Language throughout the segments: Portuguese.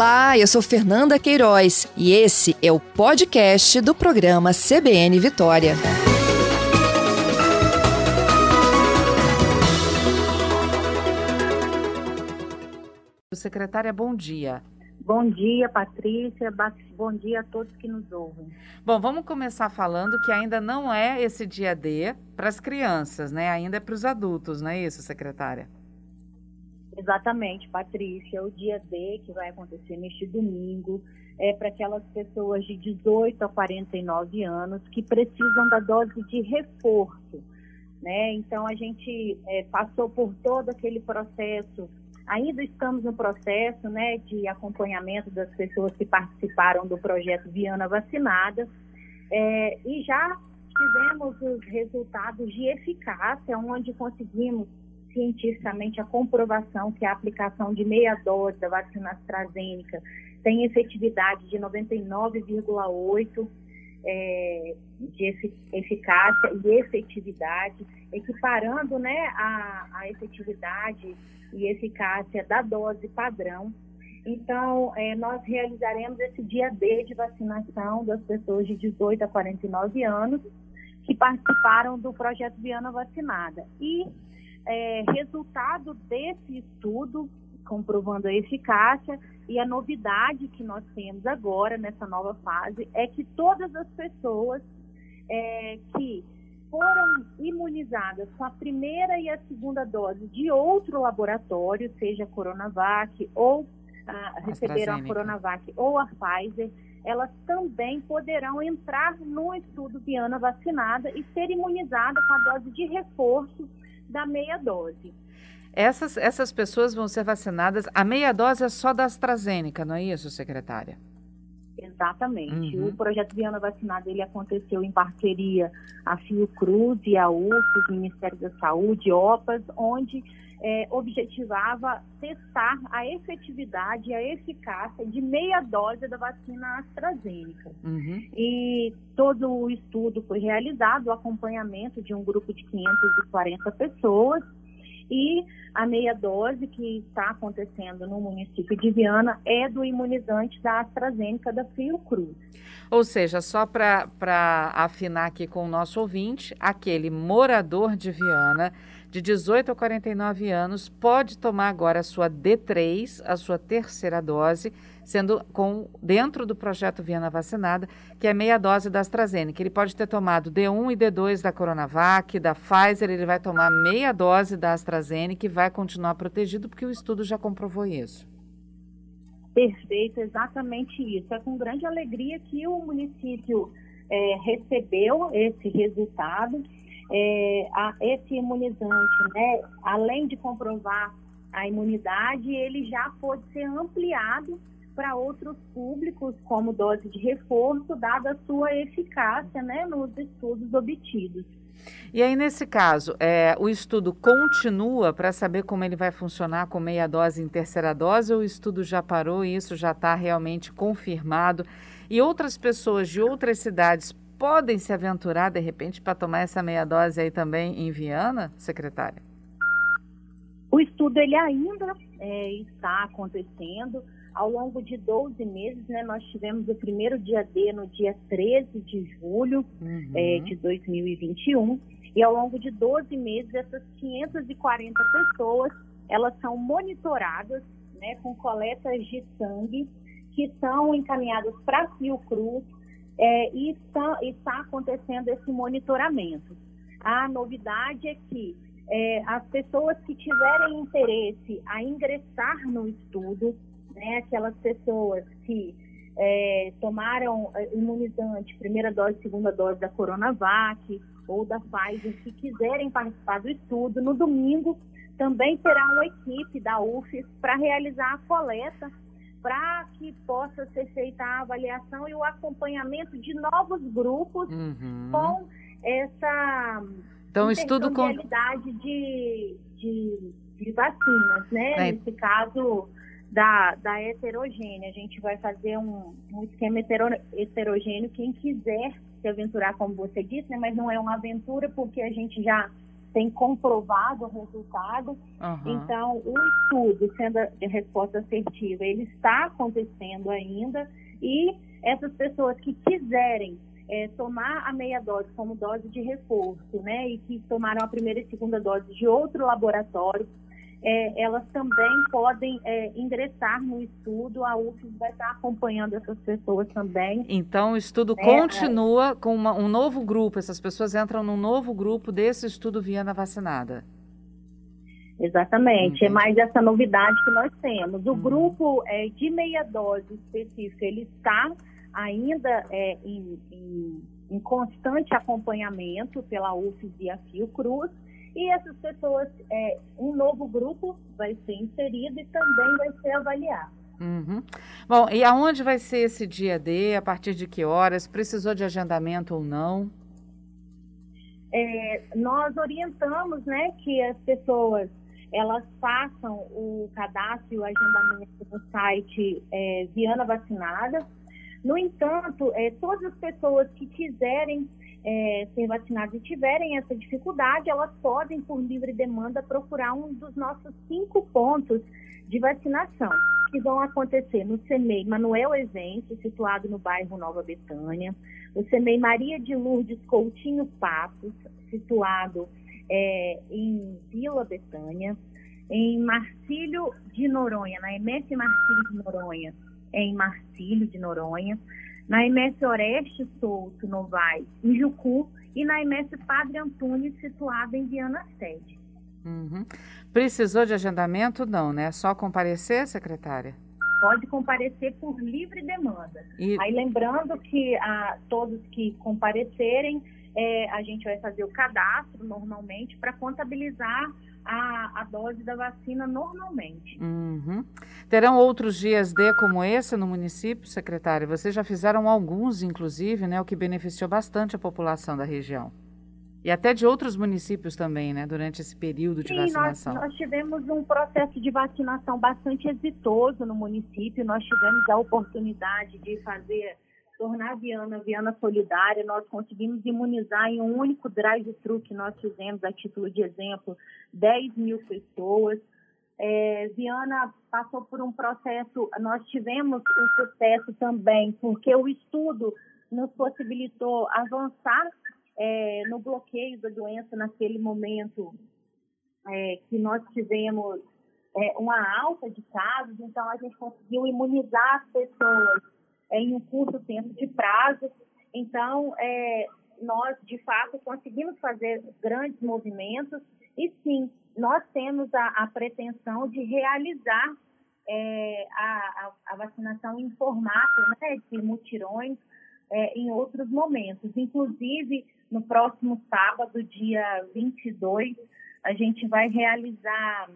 Olá, eu sou Fernanda Queiroz e esse é o podcast do programa CBN Vitória. Secretária, bom dia. Bom dia, Patrícia. Bom dia a todos que nos ouvem. Bom, vamos começar falando que ainda não é esse dia D para as crianças, né? Ainda é para os adultos, não é isso, secretária? Exatamente, Patrícia. O dia D que vai acontecer neste domingo é para aquelas pessoas de 18 a 49 anos que precisam da dose de reforço. Né? Então, a gente é, passou por todo aquele processo Ainda estamos no processo né, de acompanhamento das pessoas que participaram do projeto Viana Vacinada é, e já tivemos os resultados de eficácia, onde conseguimos cientificamente a comprovação que a aplicação de meia dose da vacina AstraZeneca tem efetividade de 99,8% é, de eficácia e efetividade, equiparando né, a, a efetividade e eficácia da dose padrão. Então, é, nós realizaremos esse dia D de vacinação das pessoas de 18 a 49 anos que participaram do projeto Viana Vacinada. E é, resultado desse estudo, comprovando a eficácia, e a novidade que nós temos agora nessa nova fase é que todas as pessoas é, que foram imunizadas com a primeira e a segunda dose de outro laboratório, seja a Coronavac ou ah, receberam a Coronavac ou a Pfizer, elas também poderão entrar no estudo Viana vacinada e ser imunizada com a dose de reforço da meia dose. Essas, essas pessoas vão ser vacinadas. A meia dose é só da AstraZeneca, não é isso, secretária? Exatamente. Uhum. O projeto Viana Vacinada ele aconteceu em parceria a Fiocruz e a UFOS, Ministério da Saúde, OPAS, onde é, objetivava testar a efetividade e a eficácia de meia dose da vacina AstraZeneca. Uhum. E todo o estudo foi realizado, o acompanhamento de um grupo de 540 pessoas, e a meia dose que está acontecendo no município de Viana é do imunizante da AstraZeneca da Fiocruz. Ou seja, só para afinar aqui com o nosso ouvinte, aquele morador de Viana de 18 a 49 anos pode tomar agora a sua D3, a sua terceira dose, sendo com dentro do projeto Viana Vacinada, que é meia dose da AstraZeneca. Ele pode ter tomado D1 e D2 da Coronavac, da Pfizer, ele vai tomar meia dose da AstraZeneca e vai continuar protegido, porque o estudo já comprovou isso. Perfeito, exatamente isso. É com grande alegria que o município é, recebeu esse resultado é, a, esse imunizante, né, além de comprovar a imunidade, ele já pode ser ampliado para outros públicos como dose de reforço, dada a sua eficácia né, nos estudos obtidos. E aí, nesse caso, é, o estudo continua para saber como ele vai funcionar com meia dose e terceira dose, ou o estudo já parou e isso já está realmente confirmado? E outras pessoas de outras cidades podem se aventurar, de repente, para tomar essa meia dose aí também em Viana, secretária? O estudo ele ainda é, está acontecendo. Ao longo de 12 meses, né, nós tivemos o primeiro dia D no dia 13 de julho uhum. é, de 2021. E ao longo de 12 meses, essas 540 pessoas, elas são monitoradas né, com coletas de sangue que são encaminhadas para Fiocruz é, e está, está acontecendo esse monitoramento. A novidade é que é, as pessoas que tiverem interesse a ingressar no estudo, né, aquelas pessoas que é, tomaram é, imunizante, primeira dose, segunda dose da Coronavac ou da Pfizer, que quiserem participar do estudo, no domingo também terá uma equipe da UFES para realizar a coleta para que possa ser feita a avaliação e o acompanhamento de novos grupos uhum. com essa então, estudo com de, de, de vacinas, né? É. Nesse caso da, da heterogênea, a gente vai fazer um, um esquema hetero, heterogêneo. Quem quiser se aventurar, como você disse, né? Mas não é uma aventura porque a gente já tem comprovado o resultado. Uhum. Então, o estudo, sendo de resposta assertiva, ele está acontecendo ainda e essas pessoas que quiserem é, tomar a meia dose como dose de reforço, né, e que tomaram a primeira e segunda dose de outro laboratório, é, elas também podem é, ingressar no estudo, a UFES vai estar acompanhando essas pessoas também. Então, o estudo é, continua com uma, um novo grupo, essas pessoas entram num novo grupo desse estudo Viana Vacinada. Exatamente, é mais essa novidade que nós temos. O uhum. grupo é, de meia dose específica, ele está ainda é, em, em, em, constante acompanhamento pela UFES e a Fiocruz, e essas pessoas, é, um novo grupo vai ser inserido e também vai ser avaliado. Uhum. Bom, e aonde vai ser esse dia D? A partir de que horas? Precisou de agendamento ou não? É, nós orientamos né, que as pessoas elas façam o cadastro e o agendamento no site é, Viana Vacinada. No entanto, é, todas as pessoas que quiserem é, ser vacinadas e tiverem essa dificuldade, elas podem, por livre demanda, procurar um dos nossos cinco pontos de vacinação, que vão acontecer no CEMEI Manuel Evento, situado no bairro Nova Betânia, o CEMEI Maria de Lourdes Coutinho Passos, situado é, em Vila Betânia, em Marcílio de Noronha, na MS Marcílio de Noronha, em Marcílio de Noronha, na MS Oreste Souto Novaes, em Jucu, e na MS Padre Antônio, situada em Viana Sede. Uhum. Precisou de agendamento? Não, né? É só comparecer, secretária? Pode comparecer por livre demanda. E... Aí lembrando que a, todos que comparecerem, é, a gente vai fazer o cadastro normalmente para contabilizar a, a dose da vacina normalmente. Uhum. Terão outros dias D como esse no município, secretária? Vocês já fizeram alguns, inclusive, né, o que beneficiou bastante a população da região. E até de outros municípios também, né, durante esse período de Sim, vacinação. Nós, nós tivemos um processo de vacinação bastante exitoso no município. Nós tivemos a oportunidade de fazer tornar a Viana Viana solidária, nós conseguimos imunizar em um único drive-thru que nós fizemos, a título de exemplo, 10 mil pessoas. É, Viana passou por um processo, nós tivemos um sucesso também, porque o estudo nos possibilitou avançar é, no bloqueio da doença naquele momento é, que nós tivemos é, uma alta de casos, então a gente conseguiu imunizar as pessoas em um curto tempo de prazo. Então, é, nós, de fato, conseguimos fazer grandes movimentos e, sim, nós temos a, a pretensão de realizar é, a, a, vacinação em formato né, de mutirões é, em outros momentos. Inclusive, no próximo sábado, dia 22, a gente vai realizar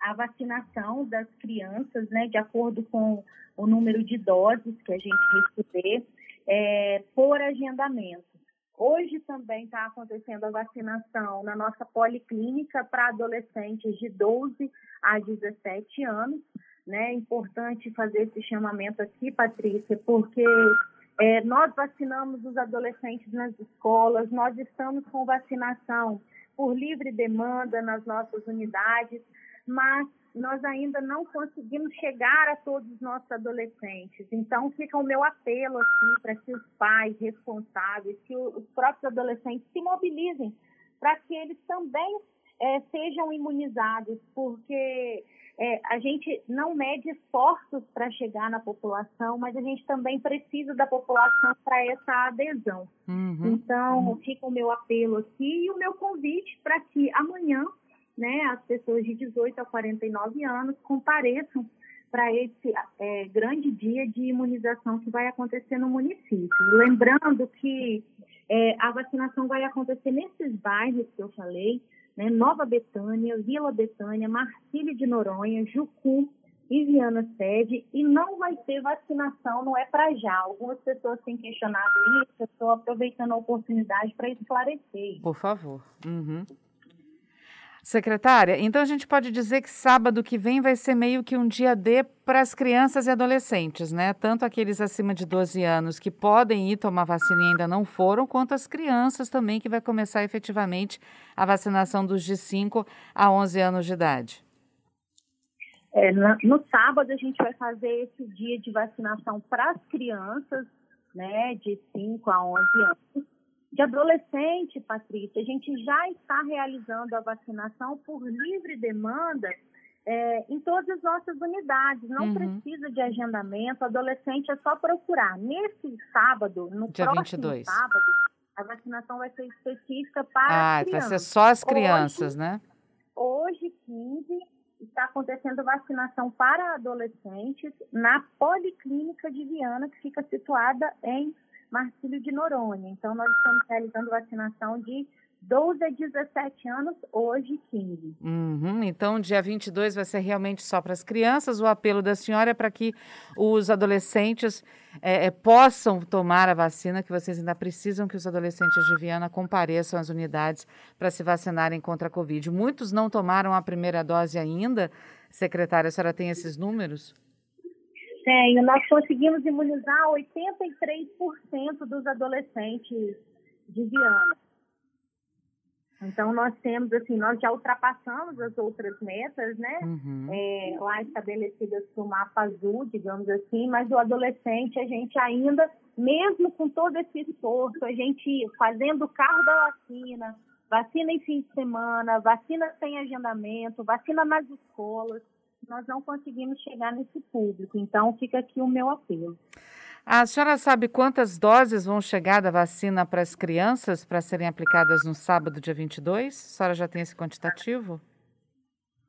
a vacinação das crianças, né, de acordo com o número de doses que a gente receber, é, por agendamento. Hoje também está acontecendo a vacinação na nossa policlínica para adolescentes de 12 a 17 anos. Né? É importante fazer esse chamamento aqui, Patrícia, porque é, nós vacinamos os adolescentes nas escolas, nós estamos com vacinação por livre demanda nas nossas unidades, mas nós ainda não conseguimos chegar a todos os nossos adolescentes. Então, fica o meu apelo aqui para que os pais responsáveis, que os próprios adolescentes se mobilizem para que eles também é, sejam imunizados, porque é, a gente não mede esforços para chegar na população, mas a gente também precisa da população para essa adesão. Uhum. Então, uhum. fica o meu apelo aqui e o meu convite para que amanhã né, as pessoas de 18 a 49 anos compareçam para esse é, grande dia de imunização que vai acontecer no município. Lembrando que é, a vacinação vai acontecer nesses bairros que eu falei, né, Nova Betânia, Vila Betânia, Marcílio de Noronha, Jucu e Viana Sede, e não vai ter vacinação, não é para já. Algumas pessoas têm questionado isso, eu estou aproveitando a oportunidade para esclarecer. Por favor. Uhum. Secretária, então a gente pode dizer que sábado que vem vai ser meio que um dia D para as crianças e adolescentes, né? Tanto aqueles acima de 12 anos que podem ir tomar vacina e ainda não foram, quanto as crianças também, que vai começar efetivamente a vacinação dos de 5 a 11 anos de idade. É, no sábado a gente vai fazer esse dia de vacinação para as crianças, né, de 5 a 11 anos de adolescente, Patrícia, a gente já está realizando a vacinação por livre demanda é, em todas as nossas unidades. Não uhum. precisa de agendamento, adolescente é só procurar. Nesse sábado, no Dia próximo 22. sábado, a vacinação vai ser específica para ah, crianças. vai ser só as crianças, hoje, né? Hoje, 15, está acontecendo vacinação para adolescentes na Policlínica de Viana, que fica situada em Marcílio de Noronha. Então, nós estamos realizando vacinação de 12 a 17 anos, hoje 15. Uhum, então, dia 22 vai ser realmente só para as crianças. O apelo da senhora é para que os adolescentes é, é, possam tomar a vacina, que vocês ainda precisam que os adolescentes de Viana compareçam às unidades para se vacinarem contra a Covid. Muitos não tomaram a primeira dose ainda. Secretária, a senhora tem esses números? Tenho. Nós conseguimos imunizar 83% dos adolescentes de Viana. Então, nós temos, assim, nós já ultrapassamos as outras metas, né? Uhum. É, lá estabelecidas por mapa azul, digamos assim, mas o adolescente, a gente ainda, mesmo com todo esse esforço, a gente fazendo o carro da vacina, vacina em fim de semana, vacina sem agendamento, vacina nas escolas, nós não conseguimos chegar nesse público. Então, fica aqui o meu apelo. A senhora sabe quantas doses vão chegar da vacina para as crianças para serem aplicadas no sábado, dia 22? A senhora já tem esse quantitativo?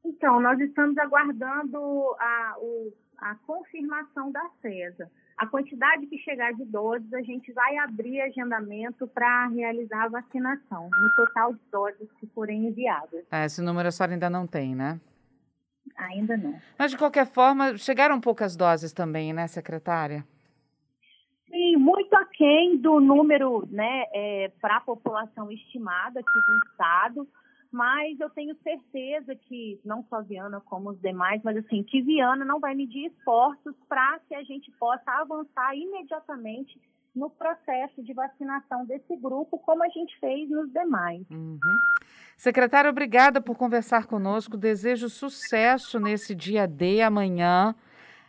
Então, nós estamos aguardando a, o, a confirmação da CESA. A quantidade que chegar de doses, a gente vai abrir agendamento para realizar a vacinação, no total de doses que forem enviadas. É, esse número a senhora ainda não tem, né? Ainda não. Mas, de qualquer forma, chegaram poucas doses também, né, secretária? Sim, muito aquém do número né, é, para a população estimada aqui do Estado, mas eu tenho certeza que, não só Viana como os demais, mas assim, que Viana não vai medir esforços para que a gente possa avançar imediatamente no processo de vacinação desse grupo, como a gente fez nos demais. Uhum. Secretária, obrigada por conversar conosco. Desejo sucesso nesse dia D amanhã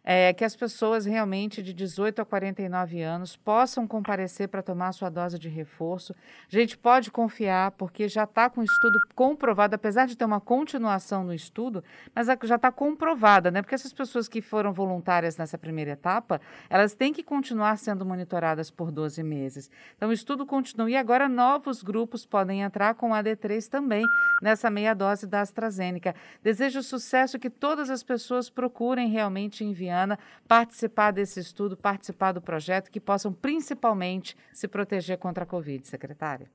é, que as pessoas realmente de 18 a 49 anos possam comparecer para tomar sua dose de reforço. A gente pode confiar, porque já está com o estudo comprovado, apesar de ter uma continuação no estudo, mas já está comprovada, né? Porque essas pessoas que foram voluntárias nessa primeira etapa, elas têm que continuar sendo monitoradas por 12 meses. Então, o estudo continua e agora novos grupos podem entrar com a AD3 também nessa meia dose da AstraZeneca. Desejo sucesso que todas as pessoas procurem realmente enviar participar desse estudo, participar do projeto, que possam principalmente se proteger contra a Covid, secretária?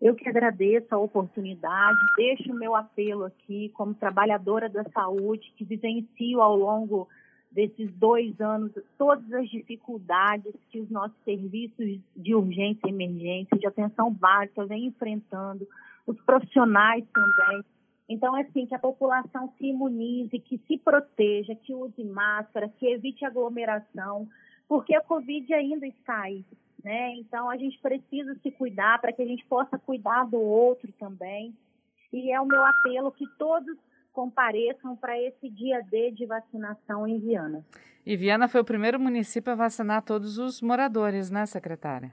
Eu que agradeço a oportunidade, deixo o meu apelo aqui como trabalhadora da saúde, que vivencio ao longo desses dois anos todas as dificuldades que os nossos serviços de urgência e emergência, de atenção básica vêm enfrentando, os profissionais também, então, é assim, que a população se imunize, que se proteja, que use máscara, que evite aglomeração, porque a Covid ainda está aí, né? Então, a gente precisa se cuidar para que a gente possa cuidar do outro também. E é o meu apelo que todos compareçam para esse dia D de vacinação em Viana. E Viana foi o primeiro município a vacinar todos os moradores, né, secretária?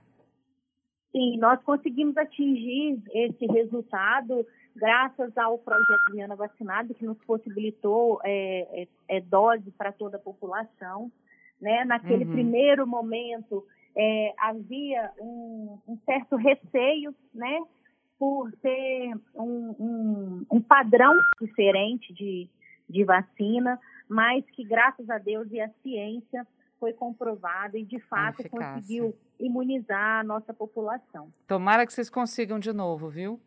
Sim, nós conseguimos atingir esse resultado graças ao projeto Viana Vacinado, que nos possibilitou é, é, é dose para toda a população. Né? Naquele uhum. primeiro momento, é, havia um, um, certo receio, né? por ser um, um, um padrão diferente de, de vacina, mas que, graças a Deus e à ciência, foi comprovada e, de fato, conseguiu imunizar a nossa população. Tomara que vocês consigam de novo, viu?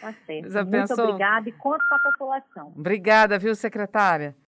Tá certo. Muito obrigada e conta para a população. Obrigada, viu, secretária?